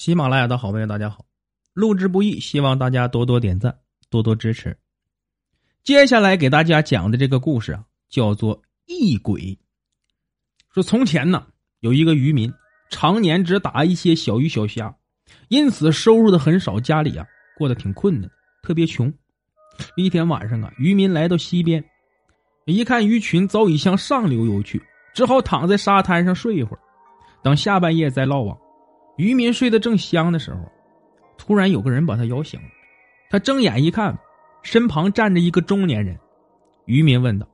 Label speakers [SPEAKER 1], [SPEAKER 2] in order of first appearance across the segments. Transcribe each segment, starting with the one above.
[SPEAKER 1] 喜马拉雅的好朋友，大家好！录制不易，希望大家多多点赞，多多支持。接下来给大家讲的这个故事啊，叫做异鬼。说从前呢，有一个渔民，常年只打一些小鱼小虾，因此收入的很少，家里啊过得挺困难，特别穷。一天晚上啊，渔民来到溪边，一看鱼群早已向上流游去，只好躺在沙滩上睡一会儿，等下半夜再捞网。渔民睡得正香的时候，突然有个人把他摇醒了。他睁眼一看，身旁站着一个中年人。渔民问道：“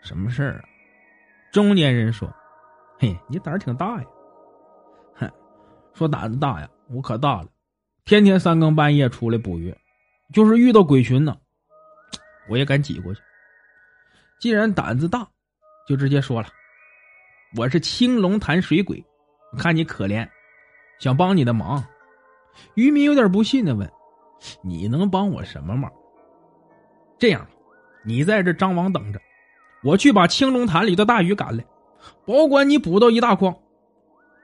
[SPEAKER 1] 什么事儿啊？”中年人说：“嘿，你胆儿挺大呀。”“哼，说胆子大呀，我可大了，天天三更半夜出来捕鱼，就是遇到鬼群呢，我也敢挤过去。既然胆子大，就直接说了，我是青龙潭水鬼，看你可怜。”想帮你的忙，渔民有点不信的问：“你能帮我什么忙？”这样，你在这张网等着，我去把青龙潭里的大鱼赶来，保管你捕到一大筐。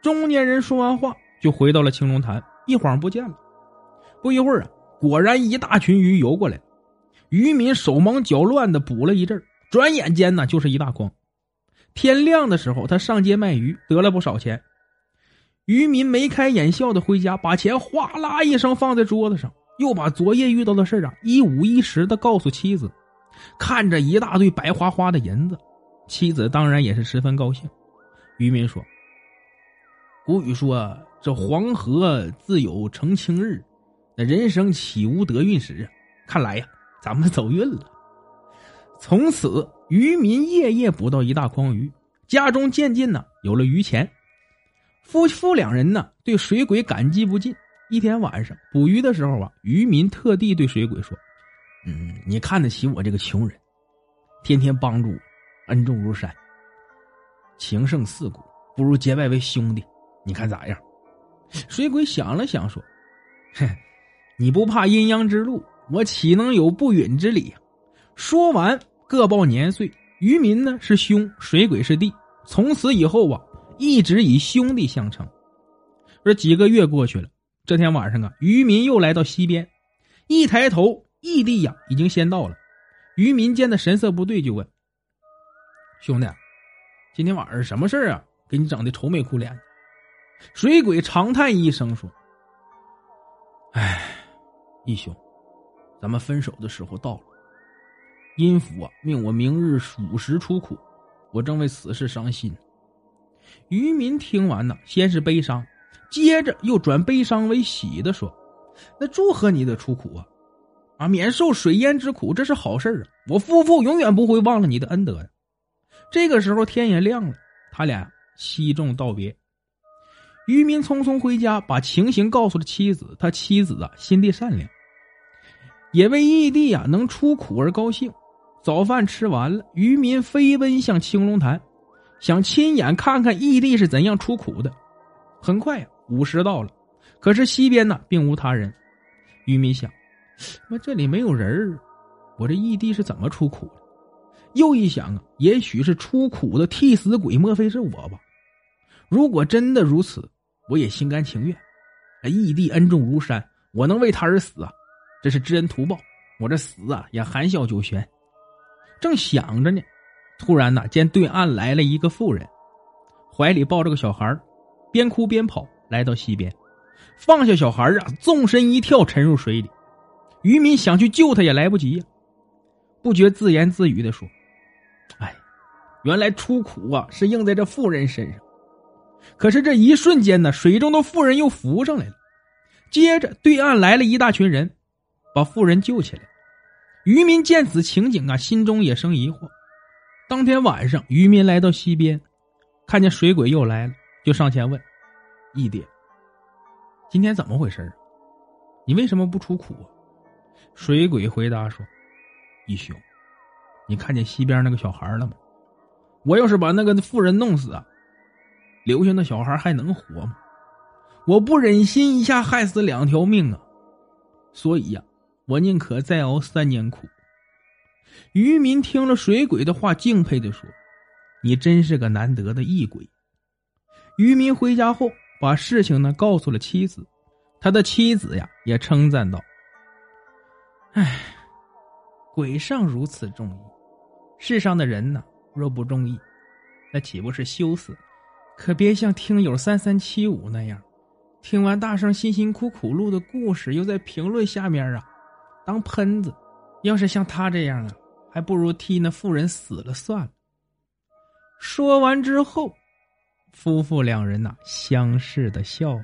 [SPEAKER 1] 中年人说完话，就回到了青龙潭，一晃不见了。不一会儿啊，果然一大群鱼游过来，渔民手忙脚乱的捕了一阵转眼间呢就是一大筐。天亮的时候，他上街卖鱼，得了不少钱。渔民眉开眼笑的回家，把钱哗啦一声放在桌子上，又把昨夜遇到的事啊一五一十的告诉妻子。看着一大堆白花花的银子，妻子当然也是十分高兴。渔民说：“古语说，这黄河自有澄清日，那人生岂无得运时啊？看来呀，咱们走运了。”从此，渔民夜夜捕到一大筐鱼，家中渐渐呢有了余钱。夫妇两人呢，对水鬼感激不尽。一天晚上捕鱼的时候啊，渔民特地对水鬼说：“嗯，你看得起我这个穷人，天天帮助我，恩重如山，情胜四股，不如结拜为兄弟，你看咋样？”水鬼想了想说：“哼，你不怕阴阳之路，我岂能有不允之理？”说完，各报年岁。渔民呢是兄，水鬼是弟。从此以后啊。一直以兄弟相称。这几个月过去了，这天晚上啊，渔民又来到溪边，一抬头，义弟呀已经先到了。渔民见他神色不对，就问：“兄弟，今天晚上什么事啊？给你整的愁眉苦脸的。”水鬼长叹一声说：“哎，义兄，咱们分手的时候到了。阴府啊命我明日午时出库，我正为此事伤心。”渔民听完呢，先是悲伤，接着又转悲伤为喜的说：“那祝贺你的出苦啊，啊，免受水淹之苦，这是好事啊！我夫妇永远不会忘了你的恩德。”这个时候天也亮了，他俩惜重道别。渔民匆匆回家，把情形告诉了妻子。他妻子啊，心地善良，也为义弟啊能出苦而高兴。早饭吃完了，渔民飞奔向青龙潭。想亲眼看看义弟是怎样出苦的。很快午时到了，可是西边呢并无他人。渔民想：那这里没有人我这义弟是怎么出苦的？又一想啊，也许是出苦的替死鬼，莫非是我吧？如果真的如此，我也心甘情愿。义弟恩重如山，我能为他而死啊，这是知恩图报。我这死啊也含笑九泉。正想着呢。突然呢，见对岸来了一个妇人，怀里抱着个小孩边哭边跑来到溪边，放下小孩啊，纵身一跳沉入水里。渔民想去救他也来不及呀，不觉自言自语的说：“哎，原来出苦啊是应在这妇人身上。”可是这一瞬间呢，水中的妇人又浮上来了。接着对岸来了一大群人，把妇人救起来。渔民见此情景啊，心中也生疑惑。当天晚上，渔民来到溪边，看见水鬼又来了，就上前问：“义爹，今天怎么回事你为什么不出苦？”水鬼回答说：“义兄，你看见溪边那个小孩了吗？我要是把那个妇人弄死啊，留下那小孩还能活吗？我不忍心一下害死两条命啊，所以呀，我宁可再熬三年苦。”渔民听了水鬼的话，敬佩的说：“你真是个难得的异鬼。”渔民回家后，把事情呢告诉了妻子，他的妻子呀也称赞道：“哎，鬼尚如此重义，世上的人呢若不中意，那岂不是羞死？可别像听友三三七五那样，听完大圣辛辛苦苦录的故事，又在评论下面啊当喷子。要是像他这样啊，还不如替那妇人死了算了。”说完之后。夫妇两人呐，相视的笑。